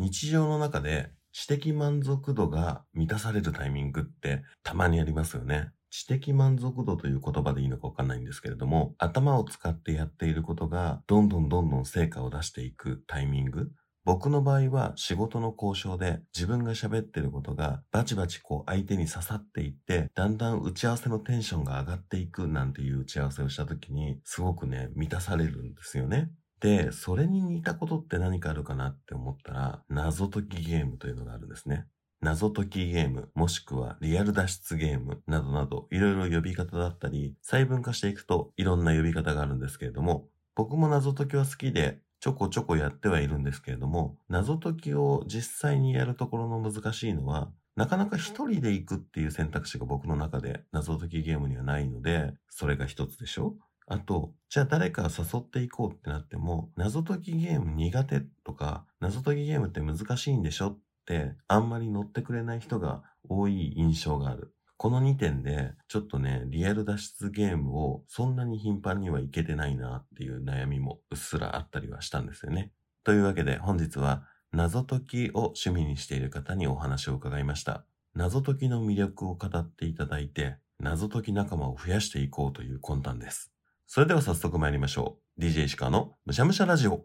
日常の中で知的満足度が満たされるタイミングってたまにありますよね。知的満足度という言葉でいいのかわかんないんですけれども、頭を使ってやっていることがどんどんどんどん成果を出していくタイミング。僕の場合は仕事の交渉で自分が喋ってることがバチバチこう相手に刺さっていってだんだん打ち合わせのテンションが上がっていくなんていう打ち合わせをした時にすごくね満たされるんですよね。で、それに似たことって何かあるかなって思ったら謎解きゲームというのがあるんですね。謎解きゲーム、もしくはリアル脱出ゲームなどなどいろいろ呼び方だったり細分化していくといろんな呼び方があるんですけれども僕も謎解きは好きでちょこちょこやってはいるんですけれども、謎解きを実際にやるところの難しいのは、なかなか一人で行くっていう選択肢が僕の中で謎解きゲームにはないので、それが一つでしょあと、じゃあ誰か誘っていこうってなっても、謎解きゲーム苦手とか、謎解きゲームって難しいんでしょってあんまり乗ってくれない人が多い印象がある。この2点で、ちょっとね、リアル脱出ゲームをそんなに頻繁にはいけてないなっていう悩みもうっすらあったりはしたんですよね。というわけで本日は謎解きを趣味にしている方にお話を伺いました。謎解きの魅力を語っていただいて、謎解き仲間を増やしていこうという魂胆です。それでは早速参りましょう。DJ 石川のむしゃむしゃラジオ。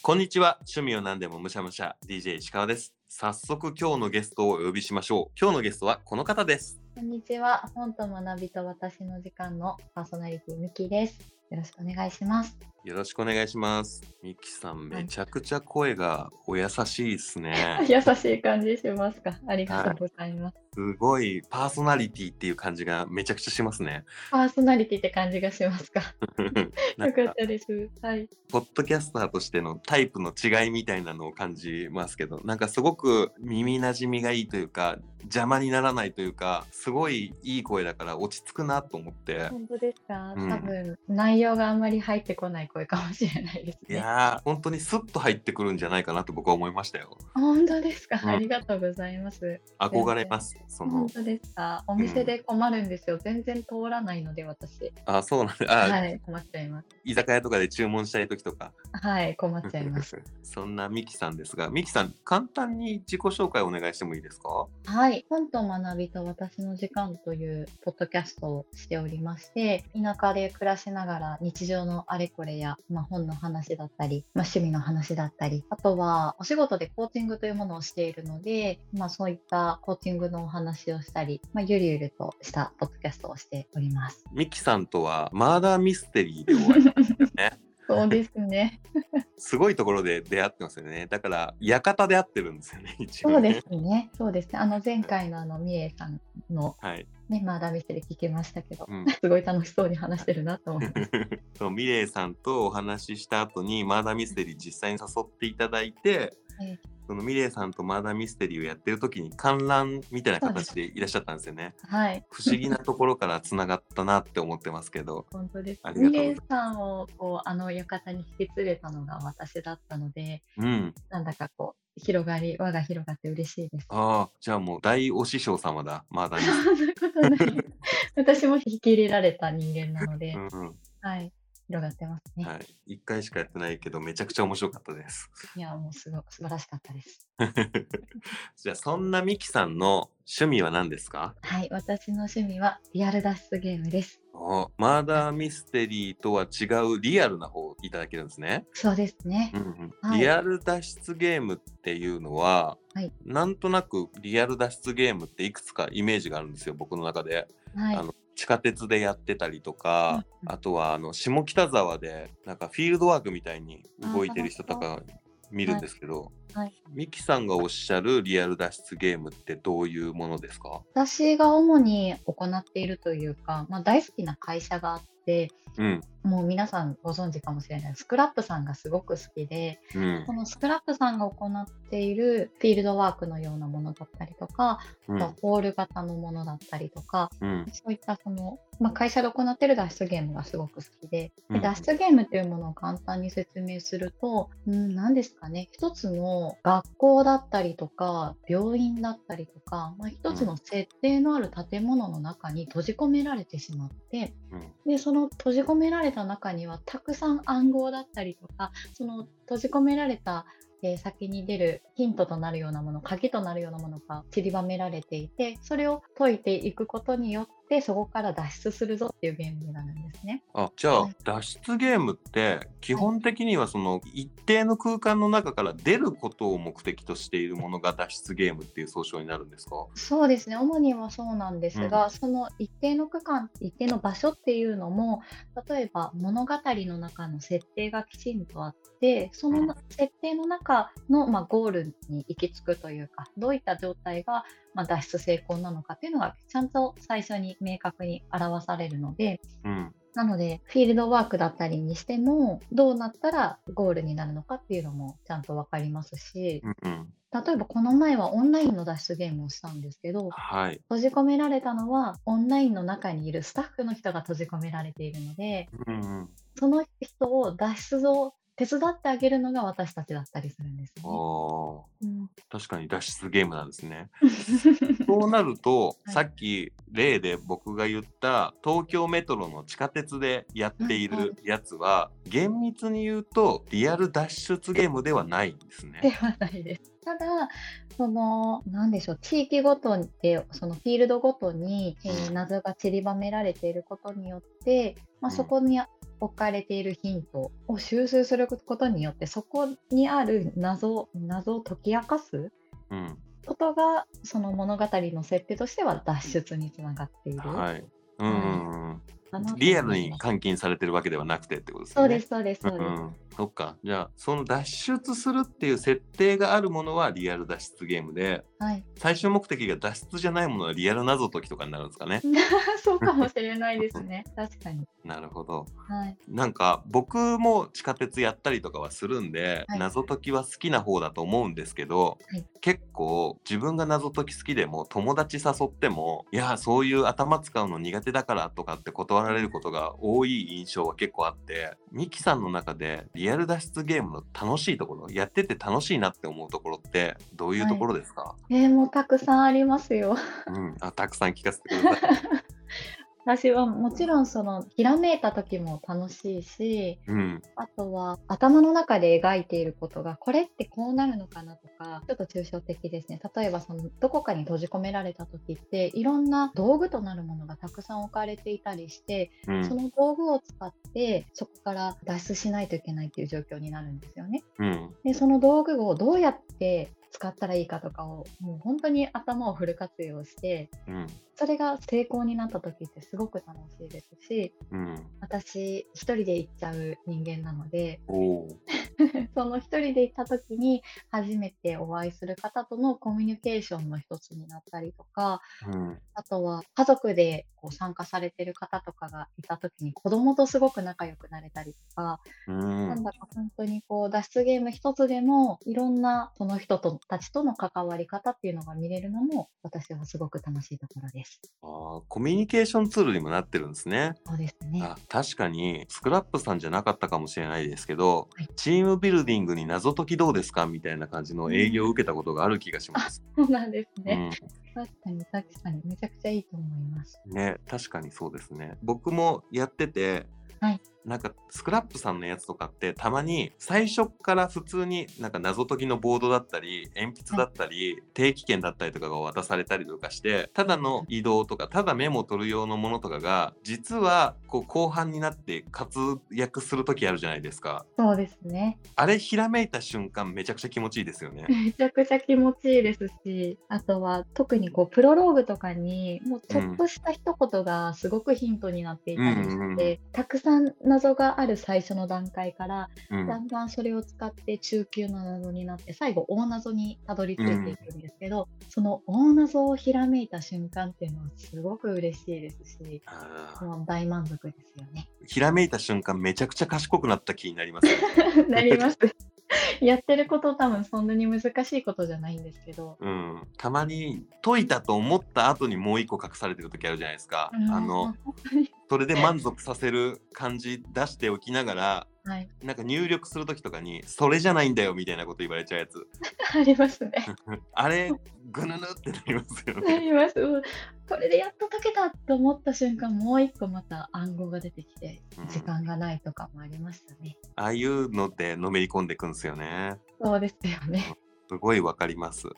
こんにちは。趣味を何でもむしゃむしゃ DJ 石川です。早速今日のゲストをお呼びしましょう。今日のゲストはこの方です。こんにちは。本と学びと私の時間のパーソナリティミキです。よろしくお願いします。よろしくお願いします。ミキさん、めちゃくちゃ声がお優しいですね。優しい感じしますか？ありがとうございます。すごいパーソナリティっていう感じがめちゃくちゃしますね。パーソナリティって感じがしますか？よかったです。はい。ポッドキャスターとしてのタイプの違いみたいなのを感じますけど、なんかすごく耳なじみがいいというか、邪魔にならないというか、すごいいい声だから落ち着くなと思って。本当ですか？うん、多分内容があんまり入ってこない声かもしれないです、ね、いや本当にスッと入ってくるんじゃないかなと僕は思いましたよ。本当ですか？ありがとうございます。憧れます。その本当ですか？お店で困るんですよ。うん、全然通らないので私。あ、そうなんではい、困っちゃいます。居酒屋とかで注文したい時とか。はい、困っちゃいます。そんなミキさんですが、ミキさん簡単に自己紹介お願いしてもいいですか？はい、本と学びと私の時間というポッドキャストをしておりまして、田舎で暮らしながら日常のあれこれや、まあ、本の話だったり、まあ、趣味の話だったり、あとはお仕事でコーチングというものをしているので、まあ、そういったコーチングのお話をしたり。まあ、ゆるゆるとしたポッドキャストをしております。ミキさんとはマーダーミステリーでお会いしたね。そうですね。すごいところで出会ってますよね。だから、館で会ってるんですよね、一応、ね、そうですね。そうですね。あの、前回のあの、みえさんの、はい、ね、マーダーミステリー聞けましたけど、うん、すごい楽しそうに話してるなと思います。そう、ミレイさんとお話しした後に、マーダーミステリー実際に誘っていただいて、そのミレイさんとマーダーミステリーをやってる時に観覧みたいな形でいらっしゃったんですよね。はい。不思議なところからつながったなって思ってますけど。本当です。ミレイさんをこうあの館に引き連れたのが私だったので、うん、なんだかこう広がり輪が広がって嬉しいです。ああ、じゃあもう大お師匠様だ、マーダーミステリー。そんなことない。私も引き入れられた人間なので、うん、はい。広がってますね。はい。一回しかやってないけど、めちゃくちゃ面白かったです。いや、もうすご素晴らしかったです。じゃあ、そんなミキさんの趣味は何ですか？はい。私の趣味はリアル脱出ゲームです。おマーダーミステリーとは違うリアルな方をいただけるんですね。そうですね。うんうんはい、リアル脱出ゲームっていうのは、はい、なんとなくリアル脱出ゲームっていくつかイメージがあるんですよ、僕の中で。はい、あの地下鉄でやってたりとか、うん、あとはあの下北沢でなんかフィールドワークみたいに動いてる人とか見るんですけど、はい、ミキさんがおっしゃるリアル脱出ゲームってどういうものですか？私が主に行っているというか、まあ、大好きな会社があって、うん、もう皆さんご存知かもしれないスクラップさんがすごく好きで、うん、このスクラップさんが行っているフィールドワークのようなものだったりとか、うん、ホール型のものだったりとか、うん、そういったその、まあ、会社で行っている脱出ゲームがすごく好きでで脱出ゲームっていうものを簡単に説明すると、うん、何ですかね一つの学校だったりとか病院だったりとか、まあ、一つの設定のある建物の中に閉じ込められてしまって、うん、でその閉じ込められた中にはたくさん暗号だったりとかその閉じ込められたえ先に出るヒントとなるようなもの鍵となるようなものが散りばめられていてそれを解いていくことによっててそこから脱出するぞっていうゲームになるんですね。あじゃあ、はい、脱出ゲームって基本的にはその一定の空間の中から出ることを目的としているものが脱出ゲームっていう総称になるんですか？そうですね。主にはそうなんですが、うん、その一定の区間一定の場所っていうのも例えば物語の中の設定がきちんとあってその設定の中の、まあ、ゴールに行き着くというかどういった状態がまあ、脱出成功なのかっていうのがちゃんと最初に明確に表されるので、うん、なのでフィールドワークだったりにしてもどうなったらゴールになるのかっていうのもちゃんと分かりますし、うんうん。例えばこの前はオンラインの脱出ゲームをしたんですけど、はい、閉じ込められたのはオンラインの中にいるスタッフの人が閉じ込められているので、うんうん、その人を脱出を手伝ってあげるのが私たちだったりするんですね。あうん、確かに脱出ゲームなんですね。そうなると、はい、さっき例で僕が言った東京メトロの地下鉄でやっているやつは、厳密に言うとリアル脱出ゲームではないんですね。ではないです。ただ、その、なんでしょう、地域ごとで、そのフィールドごとに、えー、謎が散りばめられていることによって、まあ、そこに置かれているヒントを収集することによってそこにある謎謎を解き明かすことが、その物語の設定としては脱出につながっている。はいうん、うんリアルに監禁されてるわけではなくてってことですね。そうです、そうです、そうです。うん、そっか。じゃあ、その脱出するっていう設定があるものはリアル脱出ゲームで、はい、最終目的が脱出じゃないものはリアル謎解きとかになるんですかね。そうかもしれないですね。確かに。なるほど。はい、なんか、僕も地下鉄やったりとかはするんで、はい、謎解きは好きな方だと思うんですけど、はい、結構自分が謎解き好きでも友達誘っても、いや、そういう頭使うの苦手だからとかって断られることが多い印象は結構あってミキさんの中でリアル脱出ゲームの楽しいところやってて楽しいなって思うところってどういうところですか、はい、えー、もうたくさんありますよ。うん、あたくさん聞かせてください。私はもちろんそのひらめいた時も楽しいし、うん、あとは頭の中で描いていることがこれってこうなるのかなとかちょっと抽象的ですね。例えばそのどこかに閉じ込められた時っていろんな道具となるものがたくさん置かれていたりして、うん、その道具を使ってそこから脱出しないといけないっていう状況になるんですよね。うん、でその道具をどうやって使ったらいいかとかをもう本当に頭をフル活用して、うん、それが成功になった時ってすごく楽しいですし、うん、私一人で行っちゃう人間なので その一人で行った時に初めてお会いする方とのコミュニケーションの一つになったりとか、うん、あとは家族でこう参加されてる方とかがいた時に子供とすごく仲良くなれたりとか、うん、なんだか本当にこう脱出ゲーム一つでもいろんなその人とたちとの関わり方っていうのが見れるのも私はすごく楽しいところです。あコミュニケーションツールにもなってるんですね。そうですねあ確かにスクラップさんじゃなかったかもしれないですけど、はい、チームビルディングに謎解きどうですかみたいな感じの営業を受けたことがある気がします。そうなんですね。うん、確かに確かにめちゃくちゃいいと思います。ね確かにそうですね。僕もやっててはい、なんかスクラップさんのやつとかってたまに最初から普通になんか謎解きのボードだったり鉛筆だったり、定期券だったりとかが渡されたりとかしてただの移動とかただメモを取る用のものとかが実はこう後半になって活躍する時あるじゃないですか。そうですね。あれひらめいた瞬間めちゃくちゃ気持ちいいですよね。めちゃくちゃ気持ちいいですしあとは特にこうプロローグとかにもうちょっとした一言がすごくヒントになっていたりして、うんうんうん、たくさん謎がある最初の段階から、うん、だんだんそれを使って中級の謎になって最後大謎にたどり着いていくんですけど、うん、その大謎をひらめいた瞬間っていうのはすごく嬉しいですしもう大満足ですよね。ひらめいた瞬間めちゃくちゃ賢くなった気になります、ね、なります やってること多分そんなに難しいことじゃないんですけど、うん、たまに解いたと思った後にもう一個隠されてる時あるじゃないですか。うん、あのそれで満足させる感じ出しておきながらはい、なんか入力する時とかにそれじゃないんだよみたいなこと言われちゃうやつ。ありますね。あれぐぬぬってなりますよね。なります、うん、これでやっと解けたと思った瞬間もう一個また暗号が出てきて時間がないとかもありましたね、うん、ああいうのでのめり込んでいくんですよね。そうですよね。すごいわかります。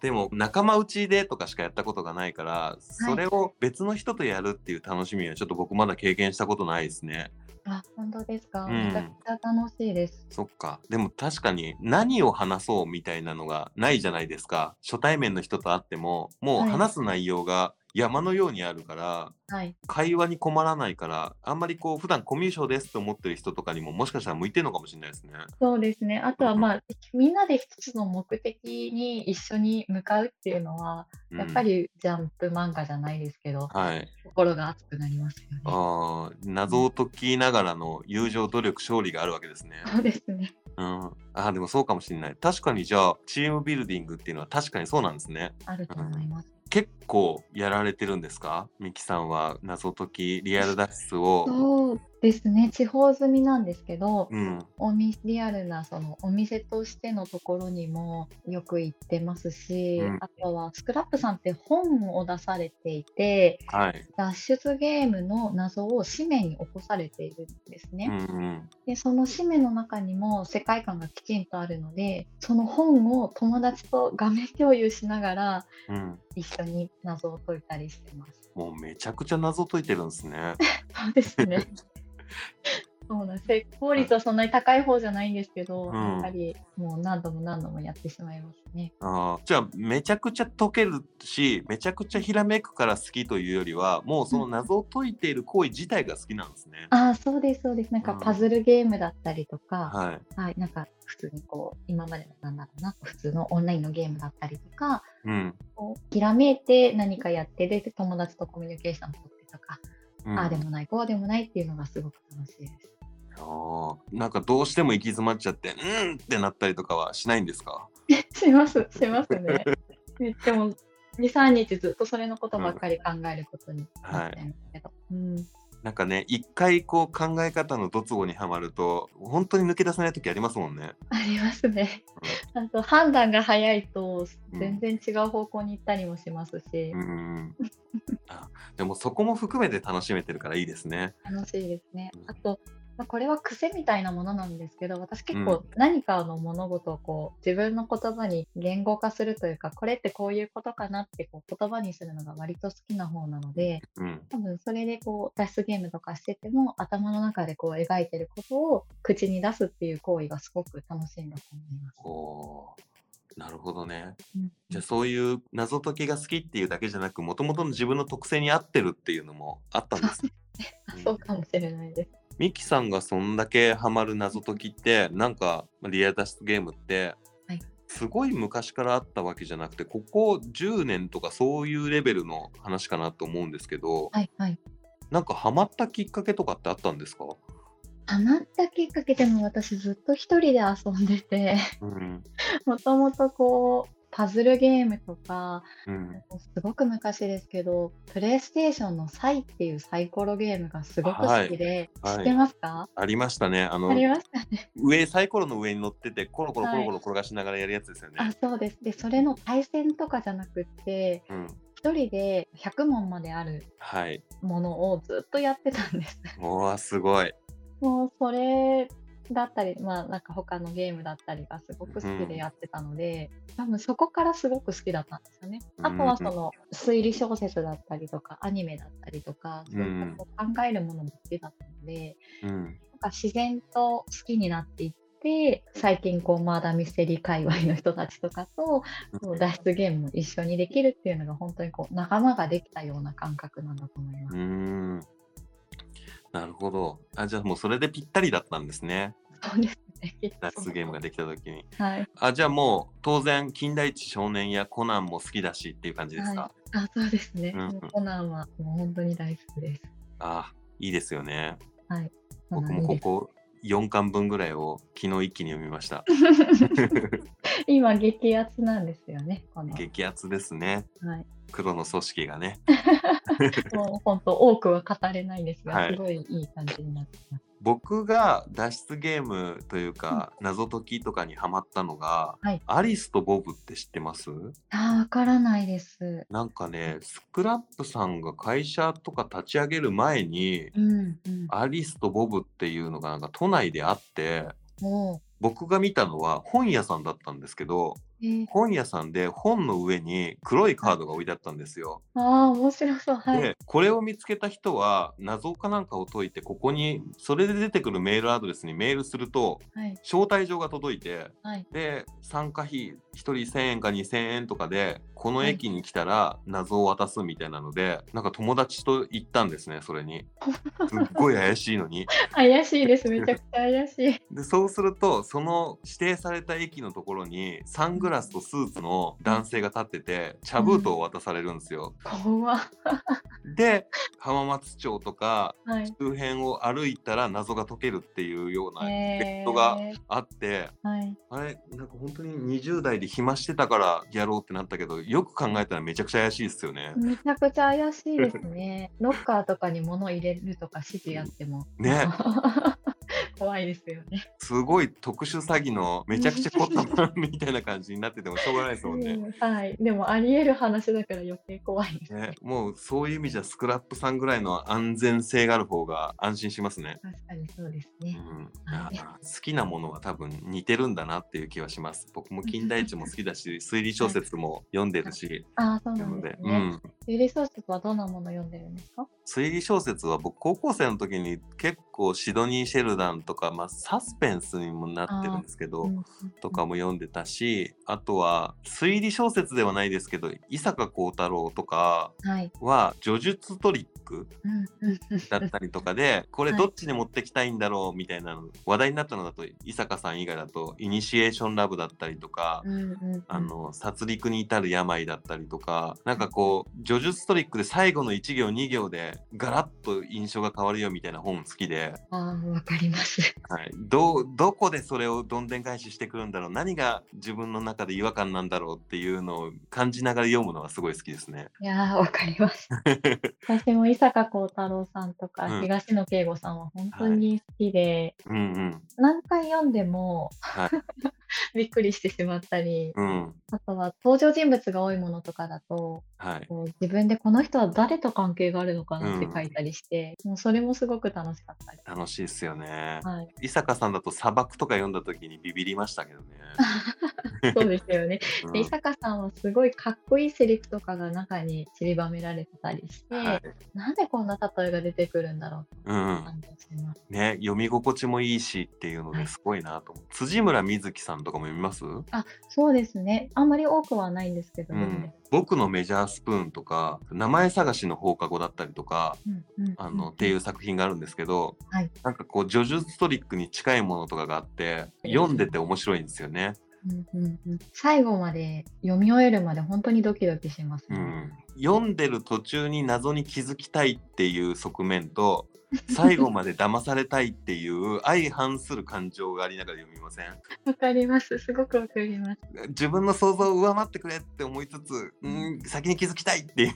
でも仲間内でとかしかやったことがないからそれを別の人とやるっていう楽しみはちょっと僕まだ経験したことないですね。あ、本当ですか？めちゃくちゃ楽しいです。そっか。でも確かに何を話そうみたいなのがないじゃないですか。初対面の人と会っても、もう話す内容が山のようにあるから、はい、会話に困らないからあんまりこう普段コミュ障ですと思ってる人とかにももしかしたら向いてるのかもしれないですね。そうですね。あとはまあ、みんなで一つの目的に一緒に向かうっていうのは、やっぱりジャンプ漫画じゃないですけど、はい、心が熱くなりますよね。あ謎を解きながらの友情努力勝利があるわけですね。そうですね。うん、あでもそうかもしれない。確かにじゃあチームビルディングっていうのは確かにそうなんですね。あると思います、結構やられてるんですか？ミキさんは謎解きリアル脱出を。そうですね。地方済みなんですけど、うん、おみリアルなそのお店としてのところにもよく行ってますし、うん、あとはスクラップさんって本を出されていて、はい、脱出ゲームの謎を紙面に起こされているんですね。うんうん、でその紙面の中にも世界観がきちんとあるのでその本を友達と画面共有しながら、一緒に謎を解いたりしてます。もうめちゃくちゃ謎解いてるんですね。そうですね。そうなん成功率はそんなに高い方じゃないんですけど、うん、やっぱりもう何度も何度もやってしまいますね。あじゃあめちゃくちゃ解けるしめちゃくちゃひらめくから好きというよりはもうその謎を解いている行為自体が好きなんですね。うん、あそうですそうです。なんかパズルゲームだったりとか、はい、はい、なんか普通にこう今までのなんだろうな普通のオンラインのゲームだったりとか、うん、こうひらめいて何かやってで友達とコミュニケーション取ってとか、うん、ああでもないこうでもないっていうのがすごく楽しいです。あなんかどうしても行き詰まっちゃってうんってなったりとかはしないんですか？しますしますね。でも23日ずっとそれのことばっかり考えることになっちゃいますけど。うん、はい、なんかね一回こう考え方のドツボにはまると本当に抜け出せない時ありますもんね。ありますね。うん、と判断が早いと全然違う方向に行ったりもしますし。うん、あでもそこも含めて楽しめてるからいいですね。楽しいですね。あとまあ、これは癖みたいなものなんですけど私結構何かの物事をこう自分の言葉に言語化するというかこれってこういうことかなってこう言葉にするのが割と好きな方なので、うん、多分それでこう脱出ゲームとかしてても頭の中でこう描いてることを口に出すっていう行為がすごく楽しいんだと思います。おなるほどね。うん、じゃあそういう謎解きが好きっていうだけじゃなくもともとの自分の特性に合ってるっていうのもあったんですね。そうかもしれないです。ミキさんがそんだけハマる謎解きってなんかリア脱出ゲームってすごい昔からあったわけじゃなくてここ10年とかそういうレベルの話かなと思うんですけど、はいはい、なんかハマったきっかけとかってあったんですか？ハマったきっかけでも私ずっと一人で遊んでて もともとこうパズルゲームとか、うん、すごく昔ですけど、プレイステーションのサイっていうサイコロゲームがすごく好きで、はい、知ってますか、はい、ありましたね。あの、ありましたね。上、サイコロの上に乗ってて、コロコロコロコロ転がしながらやるやつですよね。はい、あ、そうです。で、それの対戦とかじゃなくって、うん1人で100問まであるものをずっとやってたんです。はい、おすごい。もうそれだったり、まあ、なんか他のゲームだったりがすごく好きでやってたので、うん、多分そこからすごく好きだったんですよね。あとはその推理小説だったりとかアニメだったりとかそういうことを考えるものも好きだったので、うん、なんか自然と好きになっていって最近こうマーダーミステリー界隈の人たちとかと脱出ゲームも一緒にできるっていうのが本当にこう仲間ができたような感覚なんだと思います。なるほど。あ、じゃあもうそれでぴったりだったんですね。そうですね。脱ゲームができた時に。はい。あ、じゃあもう当然、金田一少年やコナンも好きだしっていう感じですか、はい、あ、そうですね、うん、コナンはもう本当に大好きです。あ、いいですよね。はい。僕もここ4巻分ぐらいを昨日一気に読みました。今激アツなんですよね。激アツですね。はい。黒の組織がね。もう本当多くは語れないんですが、はい、すごいいい感じになってます。僕が脱出ゲームというか、うん、謎解きとかにハマったのが、はい、アリスとボブって知ってます？あわからないです。なんかねスクラップさんが会社とか立ち上げる前に、うんうん、アリスとボブっていうのがなんか都内であって僕が見たのは本屋さんだったんですけど本屋さんで本の上に黒いカードが置いてあったんですよ。ああ面白そう。はい。でこれを見つけた人は謎かなんかを解いてここにそれで出てくるメールアドレスにメールすると、はい、招待状が届いて、はい、で参加費1人1000円か2000円とかでこの駅に来たら謎を渡すみたいなので、はい、なんか友達と行ったんですねそれに。すっごい怪しいのに。怪しいですめちゃくちゃ怪しい。でそうするとその指定された駅のところにサングラスとスーツの男性が立ってて茶封筒を渡されるんですよ。怖、うん、で浜松町とか周辺を歩いたら謎が解けるっていうようなイベントがあって、はい、あれなんか本当に20代で暇してたからやろうってなったけどよく考えたらめちゃくちゃ怪しいですよね。めちゃくちゃ怪しいですね。ロッカーとかに物入れるとか指示やっても。ね。怖いですよね。すごい特殊詐欺のめちゃくちゃ凝ったみたいな感じになっててもしょうがないですもんね。はい。でもあり得る話だから余計怖いですね、ね。もうそういう意味じゃスクラップさんぐらいの安全性がある方が安心しますね。確かにそうですね。うんはい、好きなものは多分似てるんだなっていう気はします。僕も近代一も好きだし、推理小説も読んでるし。あそうなんですね。うん、推理小説はどんなもの読んでるんですか？推理小説は僕高校生の時に結構シドニー・シェルダンとか、まあ、サスペンスにもなってるんですけど、うん、とかも読んでたしあとは推理小説ではないですけど伊坂幸太郎とかは叙述トリックだったりとかで これどっちに持ってきたいんだろうみたいなの話題になったのだと伊坂さん以外だとイニシエーションラブだったりとか、あの殺戮に至る病だったりとかなんかこう叙述トリックで最後の1行2行でガラッと印象が変わるよみたいな本好きで。あわかります、はい、どどこでそれをどんでん返ししてくるんだろう？何が自分の中で違和感なんだろうっていうのを感じながら読むのはすごい好きですね。いやわかります。私も伊坂幸太郎さんとか、うん、東野圭吾さんは本当に好きで、はい。うんうん、何回読んでも、はい、びっくりしてしまったり、うん、あとは登場人物が多いものとかだと、はい、こう自分でこの人は誰と関係があるのかなって書いたりして、うん、もうそれもすごく楽しかったり楽しいですよね、はい、伊坂さんだと砂漠とか読んだ時にビビりましたけどね。そうですよね、うん、伊坂さんはすごいかっこいいセリフとかが中に散りばめられてたりして、はい、なんでこんな例えが出てくるんだろうと感じします、うん、ね読み心地もいいしっていうのですごいなとはい、辻村瑞希さんとかも読みます？あそうですね。あんまり多くはないんですけど、うん。僕のメジャースプーンとか名前探しの放課後だったりとか、うんうん、あのっていう作品があるんですけど、はい、なんかこう叙述トリックに近いものとかがあって読んでて面白いんですよね。うんうんうん、最後まで読み終えるまで本当にドキドキします、ね、うん、読んでる途中に謎に気づきたいっていう側面と最後まで騙されたいっていう相反する感情がありながら読みません？わかります。すごくわかります。自分の想像を上回ってくれって思いつつうん先に気づきたいっていう。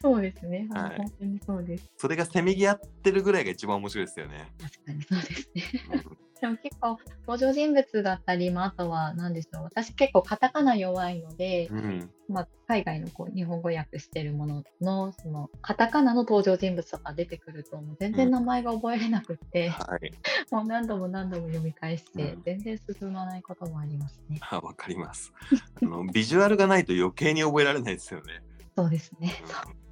そうですね、はい、本当にそうです。それがせめぎ合ってるぐらいが一番面白いですよね。確かにそうですね、でも結構登場人物だったり、まあ、あとは何でしょう私結構カタカナ弱いので、うん、まあ、海外のこう日本語訳してるもののそのカタカナの登場人物とか出てくるともう全然名前が覚えれなくて、うんはい、もう何度も何度も読み返して、全然進まないこともありますね。わかりますあの。ビジュアルがないと余計に覚えられないですよね。そうですね。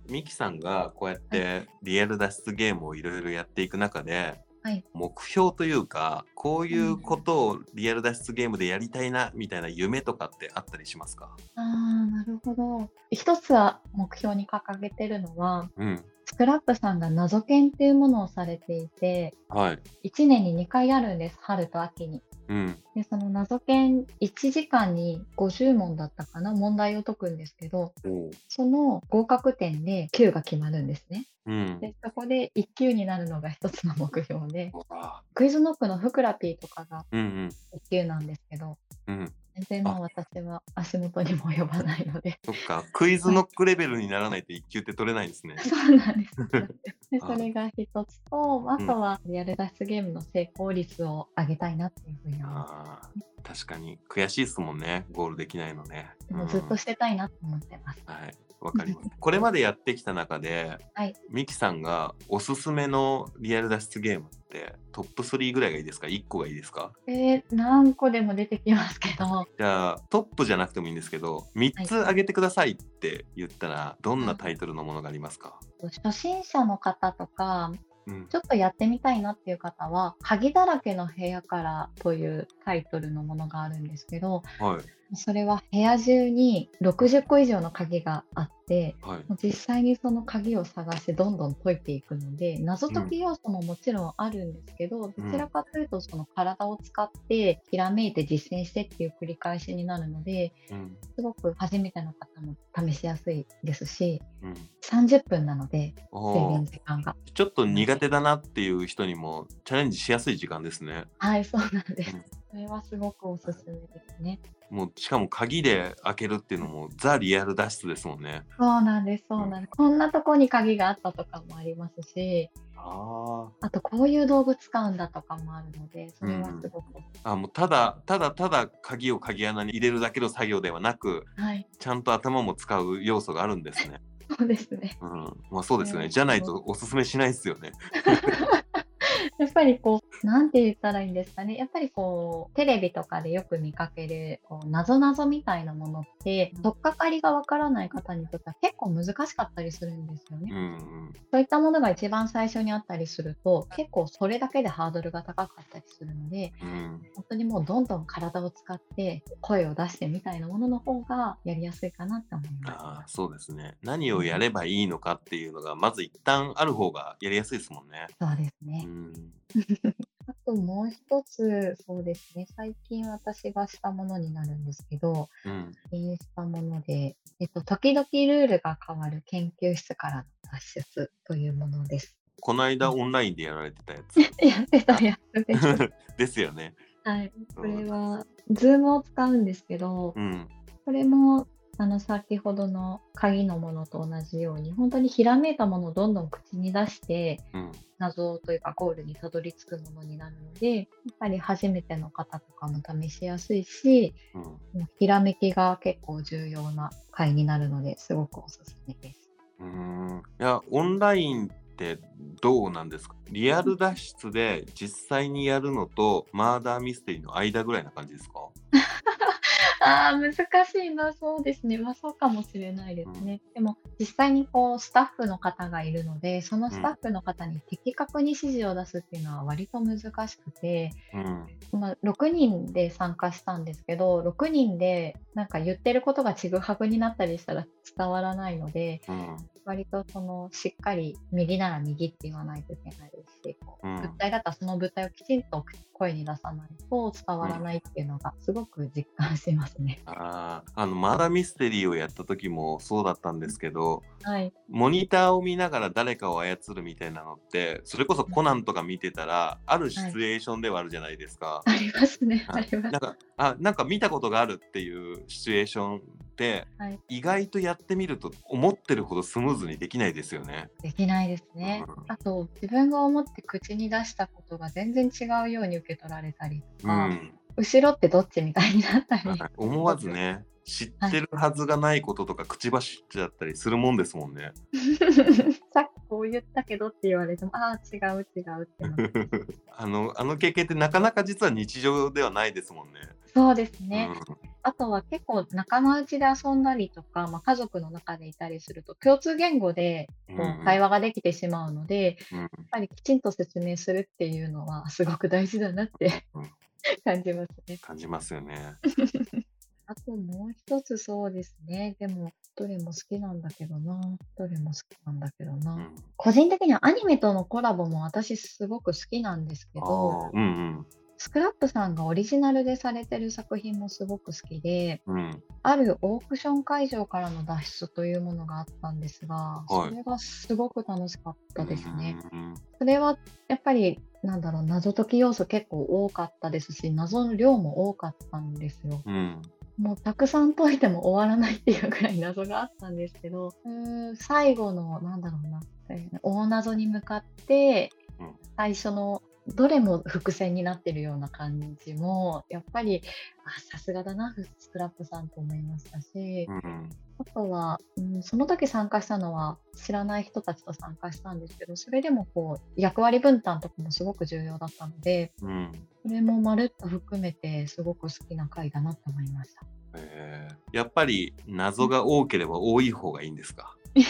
ミキさんがこうやってリアル脱出ゲームをいろいろやっていく中で、はい、目標というかこういうことをリアル脱出ゲームでやりたいなみたいな夢とかってあったりしますか？あなるほど。一つは目標に掲げてるのは、うん、スクラップさんが謎研っていうものをされていて、はい、1年に2回あるんです春と秋に。うん、でその謎研1時間に50問だったかな問題を解くんですけどその合格点で9が決まるんですね。うん、でそこで1級になるのが一つの目標でクイズノックのふくら P とかが1級なんですけど、うん、全然もう私は足元にも及ばないので。そっか。クイズノックレベルにならないと1級って取れないんですね。そうなんです。でそれが一つと、あとはリアル脱出ゲームの成功率を上げたいなっていうふうに思います、ね、確かに。悔しいですもんね、ゴールできないのね。もうずっとしてたいなと思ってます。はいわかります。これまでやってきた中で、はい、ミキさんがおすすめのリアル脱出ゲームってトップ3ぐらいがいいですか ?1 個がいいですか？えー、何個でも出てきますけど。じゃあトップじゃなくてもいいんですけど、3つ挙げてくださいって言ったら、どんなタイトルのものがありますか、初心者の方とか、ちょっとやってみたいなっていう方は「鍵だらけの部屋から」というタイトルのものがあるんですけど、はい、それは部屋中に60個以上の鍵があっ、はい、実際にその鍵を探してどんどん解いていくので謎解き要素ももちろんあるんですけど、うん、どちらかというとその体を使ってひらめいて実践してっていう繰り返しになるので、うん、すごく初めての方も試しやすいですし、うん、30分なので制限時間が。ちょっと苦手だなっていう人にもチャレンジしやすい時間ですね。はいそうなんです、それはすごくおすすめですねもうしかも鍵で開けるっていうのもザ・リアル脱出ですもんね。そうなんです、そうなんです。こんなとこに鍵があったとかもありますし、ああとこういう道具使うんだとかもあるので、それはすごく。うん、あもうただただただ鍵を鍵穴に入れるだけの作業ではなく、はい、ちゃんと頭も使う要素があるんですね。そうですね。うん、まあそうですね。じゃないとおすすめしないですよね。やっぱりこう、なんて言ったらいいんですかね。やっぱりこう、テレビとかでよく見かける、こう、なぞなぞみたいなものって、とっかかりがわからない方にとっては結構難しかったりするんですよね。そういったものが一番最初にあったりすると、結構それだけでハードルが高かったりするので、うん、本当にもうどんどん体を使って声を出してみたいなものの方がやりやすいかなって思います。あそうですね。何をやればいいのかっていうのが、まず一旦ある方がやりやすいですもんね。そうですね。うん あともう一つ、そうですね、最近私がしたものになるんですけど、うん、インスタもので、えっと、時々ルールが変わる研究室からの脱出というものです。この間オンラインでやられてたやつ。やってたやつです。ですよね。はい。これは、ズームを使うんですけど、うん、これもあの先ほどの鍵のものと同じように本当にひらめいたものをどんどん口に出して、うん、謎というかゴールにたどり着くものになるのでやっぱり初めての方とかも試しやすいし、うん、ひらめきが結構重要な回になるのですごくおすすめです。うん。いやオンラインってどうなんですか？リアル脱出で実際にやるのとマーダーミステリーの間ぐらいな感じですか？ああ、難しいな、そうですね。まあ、そうかもしれないですね。でも、実際にこう、スタッフの方がいるので、そのスタッフの方に的確に指示を出すっていうのは割と難しくて、うん。まあ、6人で参加したんですけど、6人でなんか言ってることがちぐはぐになったりしたら伝わらないので、うん。割とそのしっかり右なら右って言わないといけないですし、うん、物体だったらその物体をきちんと声に出さないと伝わらないっていうのがすごく実感しますね。うん、ああのまだミステリーをやった時もそうだったんですけど、はい、モニターを見ながら誰かを操るみたいなのってそれこそコナンとか見てたら、あるシチュエーションではあるじゃないですか。はい、ありますね。あります。なんかあなんか見たことがあるっていうシチュエーション、はい、意外とやってみると思ってるほどスムーズにできないですよね。できないですね。うん、あと自分が思って口に出したことが全然違うように受け取られたりとか、うん、後ろってどっちみたいになったり。思わずね知ってるはずがないこととか口走っちゃったりするもんですもんね。さっきこう言ったけどって言われてもああ違う違うって あのあの経験ってなかなか実は日常ではないですもんね。そうですね。うん、あとは結構仲間内で遊んだりとか、まあ、家族の中でいたりすると共通言語でこう会話ができてしまうので、うん、やっぱりきちんと説明するっていうのはすごく大事だなって 感じますね。感じますよね。あともう一つそうですね。でも、どれも好きなんだけどな。どれも好きなんだけどな。うん、個人的にはアニメとのコラボも私すごく好きなんですけど、うんうん、スクラップさんがオリジナルでされてる作品もすごく好きで、うん、あるオークション会場からの脱出というものがあったんですが、はい、それがすごく楽しかったですね。それはやっぱりなんだろう謎解き要素結構多かったですし謎の量も多かったんですよ。うんもうたくさん解いても終わらないっていうぐらい謎があったんですけど、うん最後の、なんだろうな、大謎に向かって、最初のどれも伏線になってるような感じもやっぱりさすがだなスクラップさんと思いましたし、うん、あとは、うん、その時参加したのは知らない人たちと参加したんですけどそれでもこう役割分担とかもすごく重要だったので、うん、それもまるっと含めてすごく好きな回だなと思いました。えー、やっぱり謎が多ければ多い方がいいんですか？いや、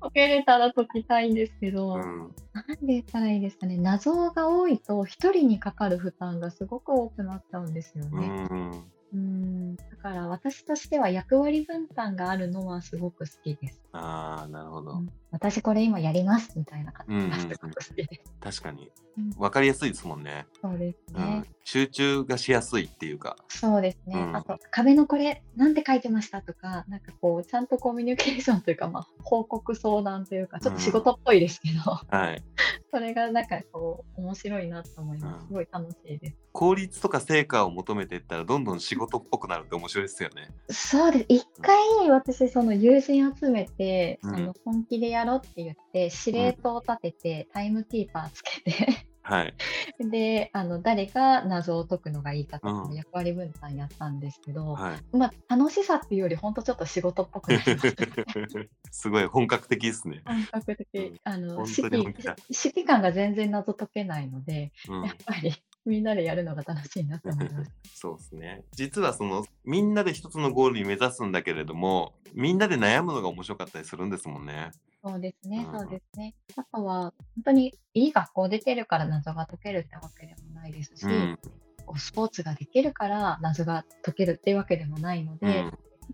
解けれたら解きたいんですけど、うん、なんで言ったらいいですかね、謎が多いと、一人にかかる負担がすごく多くなっちゃうんですよね。うん。うん。だから私としては役割分担があるのはすごく好きです。ああ、なるほど、うん、私これ今やりますみたいな感じがすごく好きです。確かに。わかりやすいですもんね。そうですね、集中がしやすいっていうか。そうですね。あと、壁のこれ、なんて書いてましたとか、なんかこう、ちゃんとコミュニケーションというか、まあ、報告相談というか、ちょっと仕事っぽいですけど、はい。それがなんかこう、面白いなと思います。すごい楽しいです。効率とか成果を求めていったら、どんどん仕事っぽくなるって面白いですよね。そうです。一回、私、その友人集めて、あの本気でやろうって言って、司令塔を立てて、タイムキーパーつけてはい。で、あの、誰が謎を解くのがいいかとか役割分担やったんですけど、はい。まあ、楽しさっていうより、ほんとちょっと仕事っぽくなりました すごい本格的ですね。本格的。あの、指揮指揮官が全然謎解けないので、うん。やっぱりみんなでやるのが楽しいなと思います。そうですね。実はそのみんなで一つのゴールに目指すんだけれども、みんなで悩むのが面白かったりするんですもんね。そうですね、そうですね。あとは、本当にいい学校出てるから謎が解けるってわけでもないですし、うん、スポーツができるから謎が解けるっていうわけでもないので、うん、やっ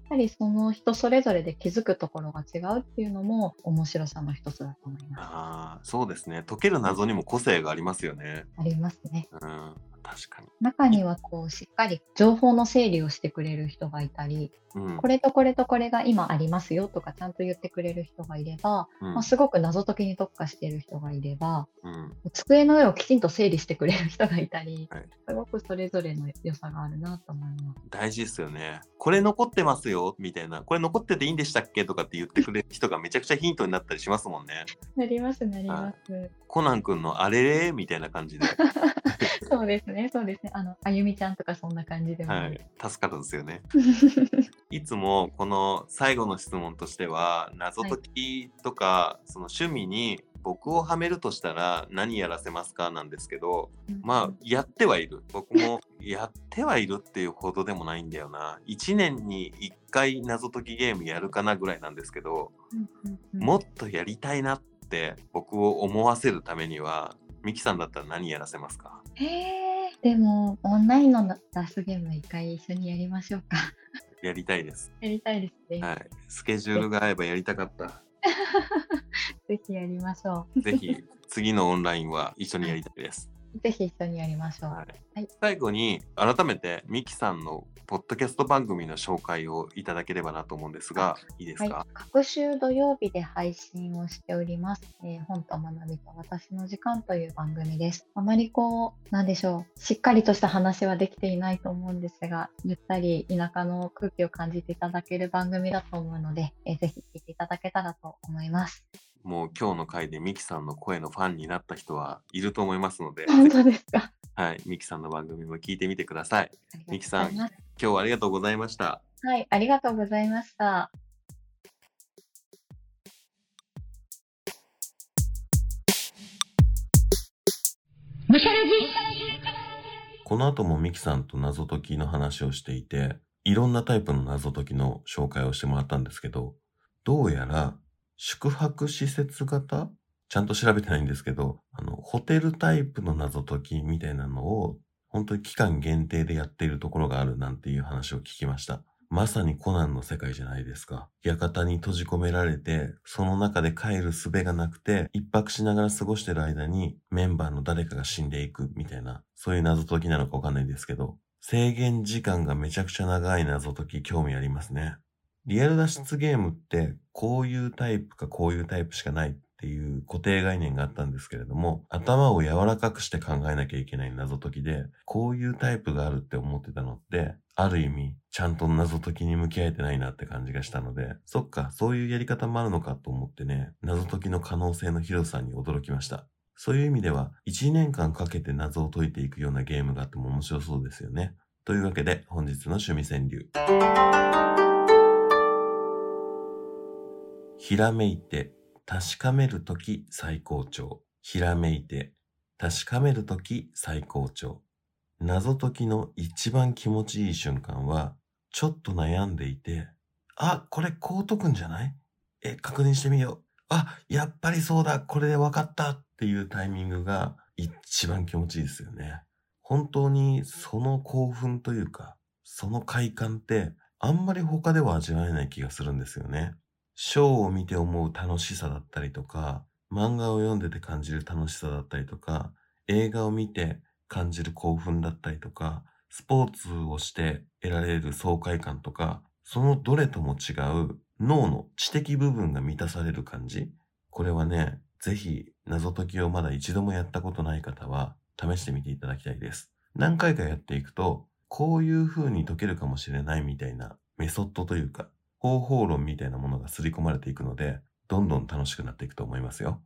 ぱりその人それぞれで気づくところが違うっていうのも面白さの一つだと思います。ああ、そうですね。解ける謎にも個性がありますよね。ありますね。うん確かに中にはこうしっかり情報の整理をしてくれる人がいたり、うん、これとこれとこれが今ありますよとかちゃんと言ってくれる人がいれば、うん、まあ、すごく謎解きに特化している人がいれば、うん、机の上をきちんと整理してくれる人がいたり、はい、すごくそれぞれの良さがあるなと思います。大事ですよね。これ残ってますよみたいな、これ残ってていいんでしたっけとかって言ってくれる人がめちゃくちゃヒントになったりしますもんね。なりますなります。コナン君のあれれみたいな感じで。そうですね、そうですね。あの、あゆみちゃんとかそんな感じでも。はい、助かるんですよね。いつもこの最後の質問としては、謎解きとか、はい、その趣味に僕をはめるとしたら何やらせますかなんですけど、まあやってはいる。僕も やってはいるっていうほどでもないんだよな。1年に1回謎解きゲームやるかなぐらいなんですけど、もっとやりたいなって僕を思わせるためにはミキさんだったら何やらせますか？へえでもオンラインの脱出ゲーム一回一緒にやりましょうか。やりたいです。やりたいですね。はい。スケジュールが合えばやりたかった。ぜひやりましょう。ぜひ次のオンラインは一緒にやりたいですぜひ一緒にやりましょう。はいはい、最後に改めてミキさんのポッドキャスト番組の紹介をいただければなと思うんですが、いいですか、はい、各週土曜日で配信をしております。えー、本と学びと私の時間という番組です。あまりこう、なんでしょう、しっかりとした話はできていないと思うんですが、ゆったり田舎の空気を感じていただける番組だと思うので、えー、ぜひ聞いていただけたらと思います。もう今日の回でミキさんの声のファンになった人はいると思いますので、本当ですか？はい、ミキさんの番組も聞いてみてください。ミキさん、今日はありがとうございました。はい、ありがとうございました。この後もミキさんと謎解きの話をしていて、いろんなタイプの謎解きの紹介をしてもらったんですけど、どうやら宿泊施設型？ちゃんと調べてないんですけど、あの、ホテルタイプの謎解きみたいなのを、本当に期間限定でやっているところがあるなんていう話を聞きました。まさにコナンの世界じゃないですか。館に閉じ込められて、その中で帰る術がなくて、一泊しながら過ごしてる間にメンバーの誰かが死んでいくみたいな、そういう謎解きなのかわかんないですけど、制限時間がめちゃくちゃ長い謎解き興味ありますね。リアル脱出ゲームって、こういうタイプかこういうタイプしかないっていう固定概念があったんですけれども、頭を柔らかくして考えなきゃいけない謎解きで、こういうタイプがあるって思ってたのって、ある意味、ちゃんと謎解きに向き合えてないなって感じがしたので、そっか、そういうやり方もあるのかと思ってね、謎解きの可能性の広さに驚きました。そういう意味では、1年間かけて謎を解いていくようなゲームがあっても面白そうですよね。というわけで、本日の趣味川柳。ひらめいて確かめるとき最高潮。ひらめいて確かめるとき最高潮。謎解きの一番気持ちいい瞬間は、ちょっと悩んでいて、あ、これこう解くんじゃない？え、確認してみよう。あ、やっぱりそうだ、これで分かったっていうタイミングが一番気持ちいいですよね。本当にその興奮というか、その快感ってあんまり他では味わえない気がするんですよね。ショーを見て思う楽しさだったりとか、漫画を読んでて感じる楽しさだったりとか、映画を見て感じる興奮だったりとか、スポーツをして得られる爽快感とか、そのどれとも違う脳の知的部分が満たされる感じ。これはね、ぜひ謎解きをまだ一度もやったことない方は試してみていただきたいです。何回かやっていくと、こういう風に解けるかもしれないみたいなメソッドというか、方法論みたいなものが刷り込まれていくので、どんどん楽しくなっていくと思いますよ。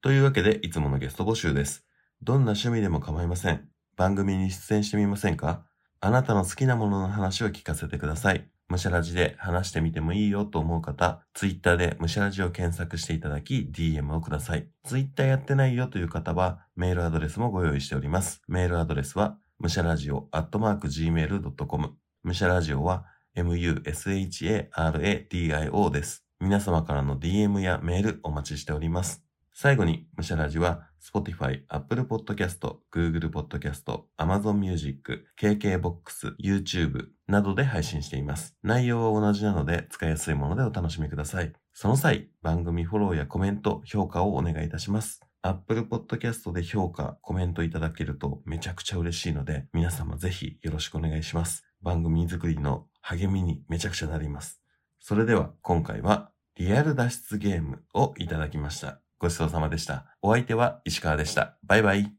というわけで、いつものゲスト募集です。どんな趣味でも構いません。番組に出演してみませんか？あなたの好きなものの話を聞かせてください。むしゃらじで話してみてもいいよと思う方、ツイッターでむしゃらじを検索していただき、DM をください。ツイッターやってないよという方は、メールアドレスもご用意しております。メールアドレスは、むしゃらじお、アットマーク gmail.com。むしゃらじおは、musharadio です。皆様からの DM やメールお待ちしております。最後に、むしゃらじは、Spotify、Apple Podcast、Google Podcast、Amazon Music、KKBOX、YouTube などで配信しています。内容は同じなので使いやすいものでお楽しみください。その際、番組フォローやコメント、評価をお願いいたします。Apple Podcast で評価、コメントいただけるとめちゃくちゃ嬉しいので、皆様ぜひよろしくお願いします。番組作りの励みにめちゃくちゃなります。それでは今回はリアル脱出ゲームをいただきました。ごちそうさまでした。お相手は石川でした。バイバイ。